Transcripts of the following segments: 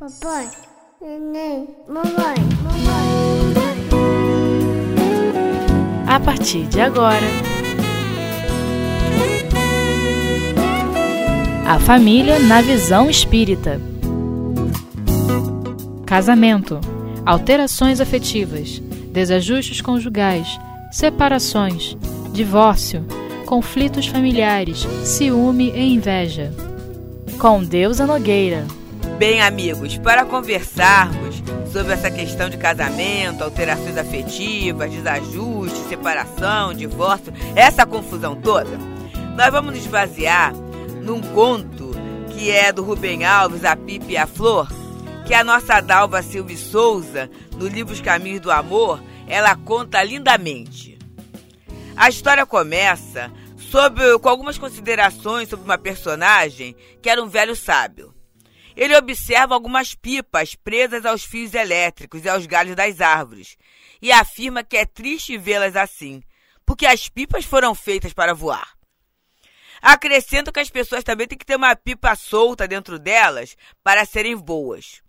Papai, neném, mamãe, mamãe. A partir de agora, a família na visão espírita. Casamento, alterações afetivas, desajustes conjugais, separações, divórcio, conflitos familiares, ciúme e inveja. Com Deusa Nogueira. Bem, amigos, para conversarmos sobre essa questão de casamento, alterações afetivas, desajuste, separação, divórcio, essa confusão toda, nós vamos nos basear num conto que é do Rubem Alves, A Pipe e a Flor, que a nossa Dalva Silva Souza, no livro Os Caminhos do Amor, ela conta lindamente. A história começa sobre, com algumas considerações sobre uma personagem que era um velho sábio. Ele observa algumas pipas presas aos fios elétricos e aos galhos das árvores e afirma que é triste vê-las assim, porque as pipas foram feitas para voar. Acrescenta que as pessoas também têm que ter uma pipa solta dentro delas para serem boas.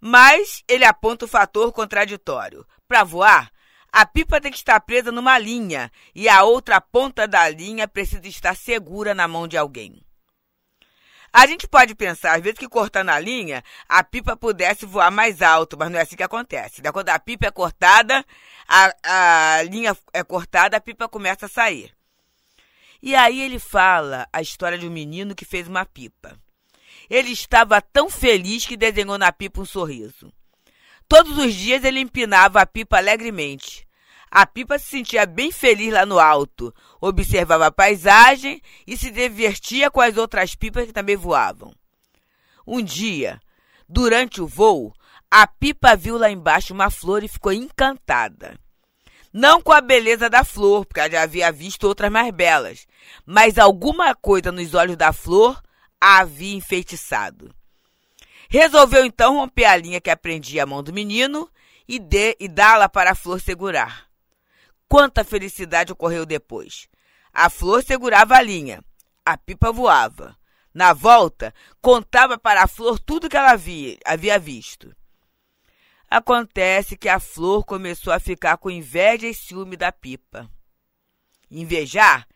Mas ele aponta o fator contraditório. Para voar, a pipa tem que estar presa numa linha e a outra ponta da linha precisa estar segura na mão de alguém. A gente pode pensar, às vezes, que cortando a linha, a pipa pudesse voar mais alto, mas não é assim que acontece. Né? Quando a pipa é cortada, a, a linha é cortada, a pipa começa a sair. E aí ele fala a história de um menino que fez uma pipa. Ele estava tão feliz que desenhou na pipa um sorriso. Todos os dias ele empinava a pipa alegremente. A pipa se sentia bem feliz lá no alto, observava a paisagem e se divertia com as outras pipas que também voavam. Um dia, durante o voo, a pipa viu lá embaixo uma flor e ficou encantada. Não com a beleza da flor, porque ela já havia visto outras mais belas, mas alguma coisa nos olhos da flor a havia enfeitiçado. Resolveu então romper a linha que aprendia a mão do menino e, e dá-la para a flor segurar. Quanta felicidade ocorreu depois! A flor segurava a linha, a pipa voava. Na volta, contava para a flor tudo que ela havia, havia visto. Acontece que a flor começou a ficar com inveja e ciúme da pipa. Invejar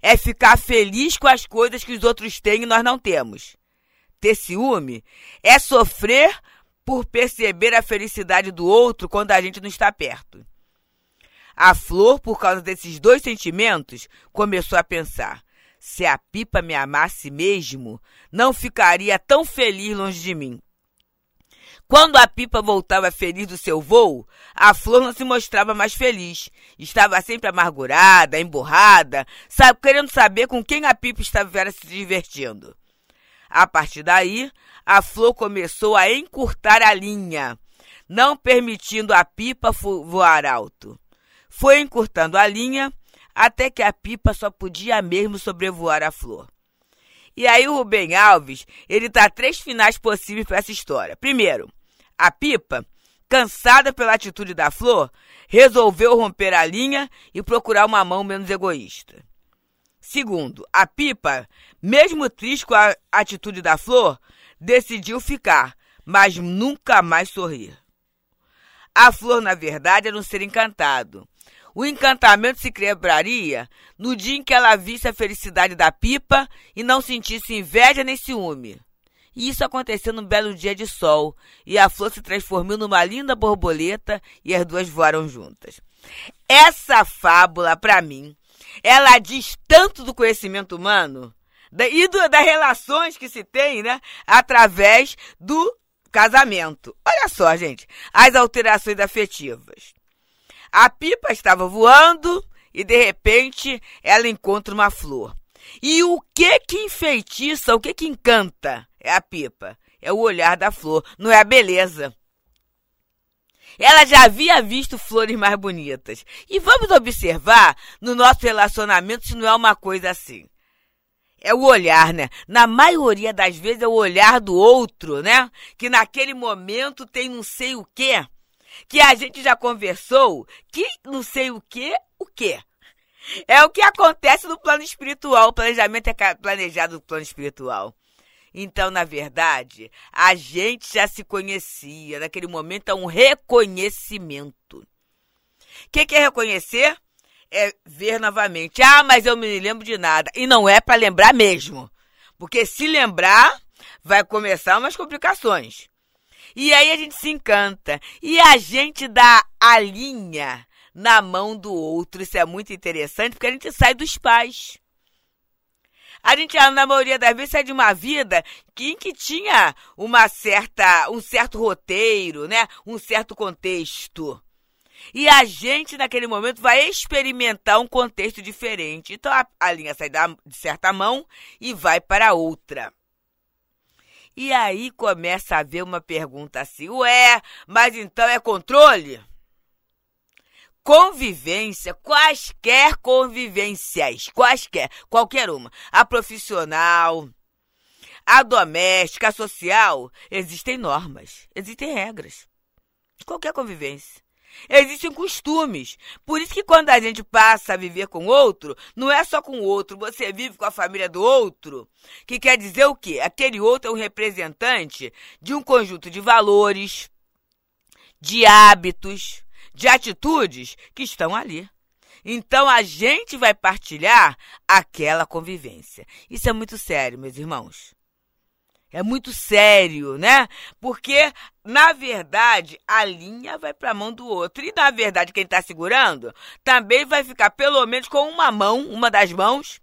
é ficar feliz com as coisas que os outros têm e nós não temos. Ter ciúme é sofrer por perceber a felicidade do outro quando a gente não está perto. A flor, por causa desses dois sentimentos, começou a pensar: se a pipa me amasse mesmo, não ficaria tão feliz longe de mim. Quando a pipa voltava feliz do seu voo, a flor não se mostrava mais feliz. Estava sempre amargurada, emburrada, sabe, querendo saber com quem a pipa estava se divertindo. A partir daí, a flor começou a encurtar a linha, não permitindo a pipa voar alto. Foi encurtando a linha até que a pipa só podia mesmo sobrevoar a flor. E aí o Rubem Alves, ele dá três finais possíveis para essa história. Primeiro, a pipa, cansada pela atitude da flor, resolveu romper a linha e procurar uma mão menos egoísta. Segundo, a pipa, mesmo triste com a atitude da flor, decidiu ficar, mas nunca mais sorrir. A flor, na verdade, era um ser encantado. O encantamento se quebraria no dia em que ela visse a felicidade da pipa e não sentisse inveja nem ciúme. E isso aconteceu num belo dia de sol, e a flor se transformou numa linda borboleta e as duas voaram juntas. Essa fábula, para mim, ela diz tanto do conhecimento humano e do, das relações que se tem, né, através do casamento. Olha só, gente, as alterações afetivas. A pipa estava voando e de repente ela encontra uma flor. E o que que enfeitiça, o que que encanta é a pipa? É o olhar da flor, não é a beleza. Ela já havia visto flores mais bonitas. E vamos observar no nosso relacionamento se não é uma coisa assim. É o olhar, né? Na maioria das vezes é o olhar do outro, né? Que naquele momento tem não sei o quê que a gente já conversou, que não sei o que, o que. É o que acontece no plano espiritual. O planejamento é planejado no plano espiritual. Então, na verdade, a gente já se conhecia. Naquele momento é um reconhecimento. O que, que é reconhecer? É ver novamente. Ah, mas eu me lembro de nada. E não é para lembrar mesmo. Porque se lembrar, vai começar umas complicações. E aí a gente se encanta. E a gente dá a linha na mão do outro. Isso é muito interessante porque a gente sai dos pais. A gente, na maioria das vezes, sai de uma vida que, em que tinha uma certa, um certo roteiro, né? um certo contexto. E a gente, naquele momento, vai experimentar um contexto diferente. Então, a, a linha sai da, de certa mão e vai para outra. E aí começa a haver uma pergunta assim: ué, mas então é controle? Convivência, quaisquer convivências, quaisquer, qualquer uma. A profissional, a doméstica, a social, existem normas, existem regras. Qualquer convivência. Existem costumes. Por isso que quando a gente passa a viver com outro, não é só com o outro, você vive com a família do outro, que quer dizer o quê? Aquele outro é um representante de um conjunto de valores, de hábitos, de atitudes que estão ali. Então a gente vai partilhar aquela convivência. Isso é muito sério, meus irmãos. É muito sério, né? Porque, na verdade, a linha vai para a mão do outro. E, na verdade, quem está segurando também vai ficar, pelo menos, com uma mão, uma das mãos,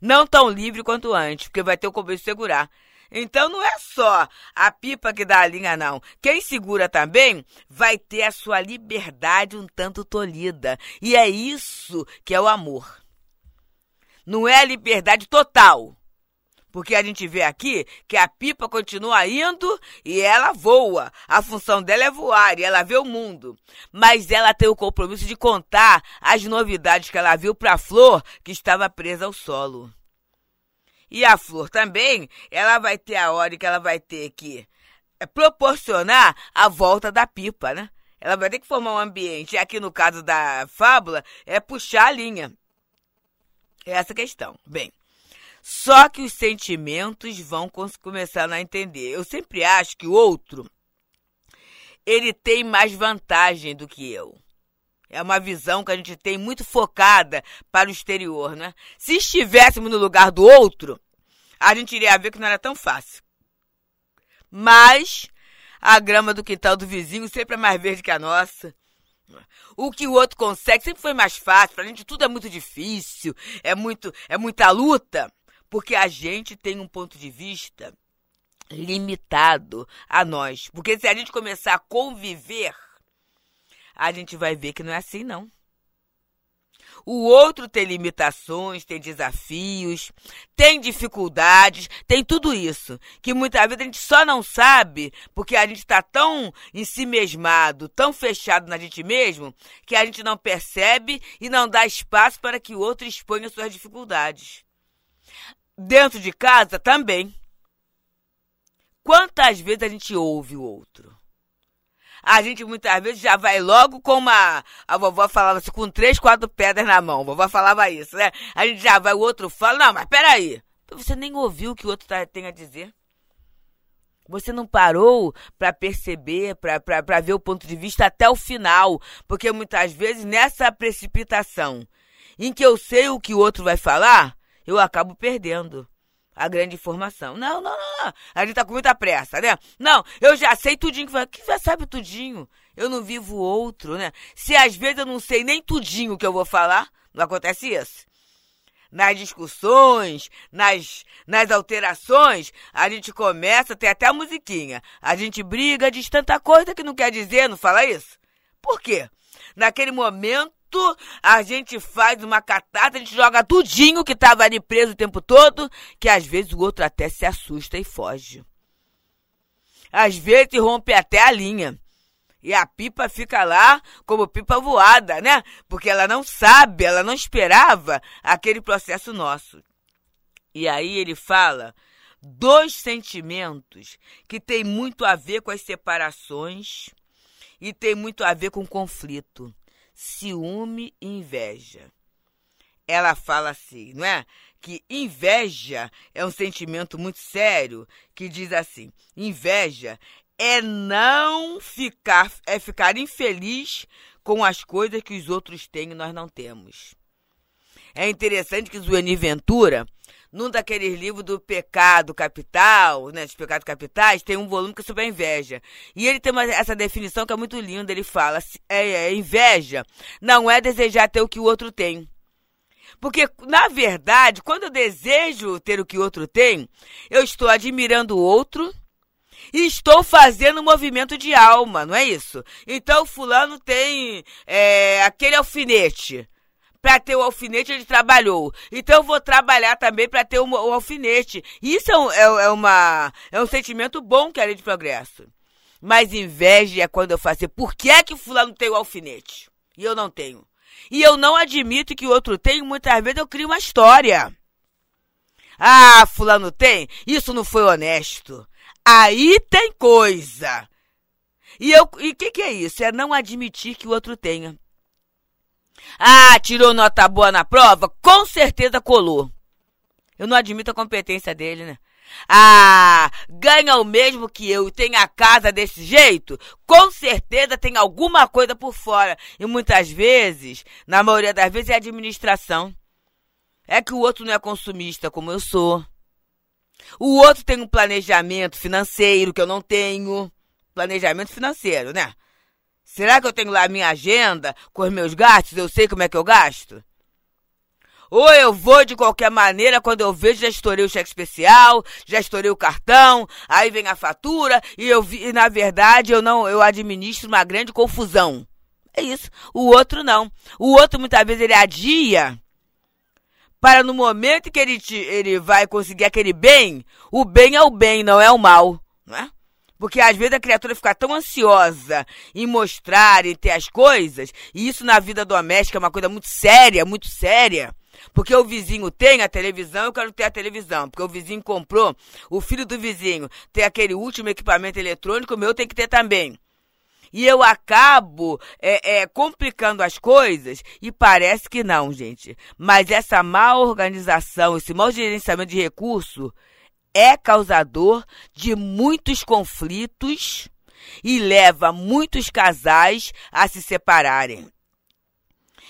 não tão livre quanto antes, porque vai ter o compromisso de segurar. Então não é só a pipa que dá a linha, não. Quem segura também vai ter a sua liberdade um tanto tolhida. E é isso que é o amor. Não é a liberdade total. Porque a gente vê aqui que a pipa continua indo e ela voa. A função dela é voar e ela vê o mundo. Mas ela tem o compromisso de contar as novidades que ela viu para a flor que estava presa ao solo. E a flor também, ela vai ter a hora que ela vai ter que é, proporcionar a volta da pipa, né? Ela vai ter que formar um ambiente. Aqui no caso da fábula, é puxar a linha. É essa questão. Bem, só que os sentimentos vão começar a entender. Eu sempre acho que o outro ele tem mais vantagem do que eu. É uma visão que a gente tem muito focada para o exterior, né? Se estivéssemos no lugar do outro, a gente iria ver que não era tão fácil. Mas a grama do quintal do vizinho sempre é mais verde que a nossa. O que o outro consegue sempre foi mais fácil. Para a gente tudo é muito difícil, é muito, é muita luta. Porque a gente tem um ponto de vista limitado a nós. Porque se a gente começar a conviver, a gente vai ver que não é assim, não. O outro tem limitações, tem desafios, tem dificuldades, tem tudo isso. Que muitas vezes a gente só não sabe porque a gente está tão em si mesmado, tão fechado na gente mesmo, que a gente não percebe e não dá espaço para que o outro exponha suas dificuldades. Dentro de casa também. Quantas vezes a gente ouve o outro? A gente muitas vezes já vai logo com uma. A vovó falava assim, com três, quatro pedras na mão. A vovó falava isso, né? A gente já vai, o outro fala, não, mas peraí. Você nem ouviu o que o outro tá, tem a dizer. Você não parou para perceber, para ver o ponto de vista até o final. Porque muitas vezes nessa precipitação em que eu sei o que o outro vai falar, eu acabo perdendo a grande informação. Não, não, não, não. A gente tá com muita pressa, né? Não, eu já sei tudinho. Que já sabe tudinho. Eu não vivo outro, né? Se às vezes eu não sei nem tudinho que eu vou falar, não acontece isso. Nas discussões, nas, nas alterações, a gente começa, tem até a musiquinha. A gente briga, diz tanta coisa que não quer dizer, não fala isso? Por quê? Naquele momento a gente faz uma catata, a gente joga tudinho que estava ali preso o tempo todo, que às vezes o outro até se assusta e foge. Às vezes rompe até a linha. E a pipa fica lá como pipa voada, né? Porque ela não sabe, ela não esperava aquele processo nosso. E aí ele fala dois sentimentos que tem muito a ver com as separações e tem muito a ver com o conflito ciúme e inveja. ela fala assim, não é? Que inveja é um sentimento muito sério que diz assim: inveja é não ficar, é ficar infeliz com as coisas que os outros têm e nós não temos. É interessante que Zueni Ventura, num daqueles livros do pecado capital, né, dos pecados capitais, tem um volume que é sobre a inveja. E ele tem uma, essa definição que é muito linda. Ele fala: é, é, inveja não é desejar ter o que o outro tem. Porque, na verdade, quando eu desejo ter o que o outro tem, eu estou admirando o outro e estou fazendo um movimento de alma, não é isso? Então, fulano tem é, aquele alfinete. Para ter o alfinete, ele trabalhou. Então, eu vou trabalhar também para ter o, o, alfinete. Isso é um, é, é, uma, é um sentimento bom que é de progresso. Mas inveja é quando eu faço assim, por que é que fulano tem o alfinete? E eu não tenho. E eu não admito que o outro tem, muitas vezes eu crio uma história. Ah, fulano tem? Isso não foi honesto. Aí tem coisa. E e o que, que é isso? É não admitir que o outro tenha. Ah, tirou nota boa na prova? Com certeza colou. Eu não admito a competência dele, né? Ah, ganha o mesmo que eu e tem a casa desse jeito? Com certeza tem alguma coisa por fora. E muitas vezes, na maioria das vezes, é administração. É que o outro não é consumista como eu sou. O outro tem um planejamento financeiro que eu não tenho. Planejamento financeiro, né? Será que eu tenho lá a minha agenda com os meus gastos? Eu sei como é que eu gasto? Ou eu vou de qualquer maneira, quando eu vejo, já estourei o cheque especial, já estourei o cartão, aí vem a fatura, e eu vi, e na verdade eu não, eu administro uma grande confusão. É isso. O outro não. O outro muitas vezes ele adia para no momento que ele, te, ele vai conseguir aquele bem, o bem é o bem, não é o mal, não é? Porque às vezes a criatura fica tão ansiosa em mostrar e ter as coisas, e isso na vida doméstica é uma coisa muito séria, muito séria. Porque o vizinho tem a televisão, eu quero ter a televisão. Porque o vizinho comprou, o filho do vizinho tem aquele último equipamento eletrônico, o meu tem que ter também. E eu acabo é, é, complicando as coisas e parece que não, gente. Mas essa má organização, esse mau gerenciamento de recurso é causador de muitos conflitos e leva muitos casais a se separarem.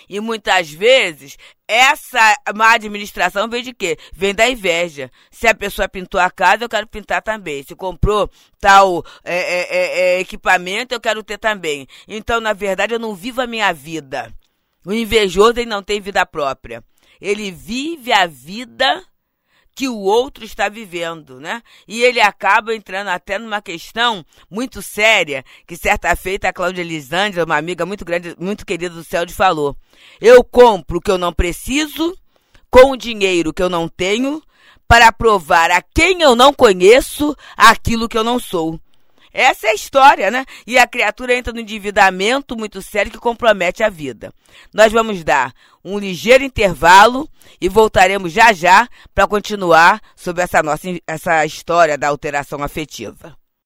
E muitas vezes essa má administração vem de quê? Vem da inveja. Se a pessoa pintou a casa, eu quero pintar também. Se comprou tal é, é, é, é, equipamento, eu quero ter também. Então, na verdade, eu não vivo a minha vida. O invejoso ele não tem vida própria. Ele vive a vida que o outro está vivendo, né? E ele acaba entrando até numa questão muito séria, que certa feita a Cláudia Lisandra, uma amiga muito grande, muito querida do Céu, falou: Eu compro o que eu não preciso com o dinheiro que eu não tenho para provar a quem eu não conheço aquilo que eu não sou. Essa é a história, né? E a criatura entra no endividamento muito sério que compromete a vida. Nós vamos dar um ligeiro intervalo e voltaremos já já para continuar sobre essa nossa essa história da alteração afetiva.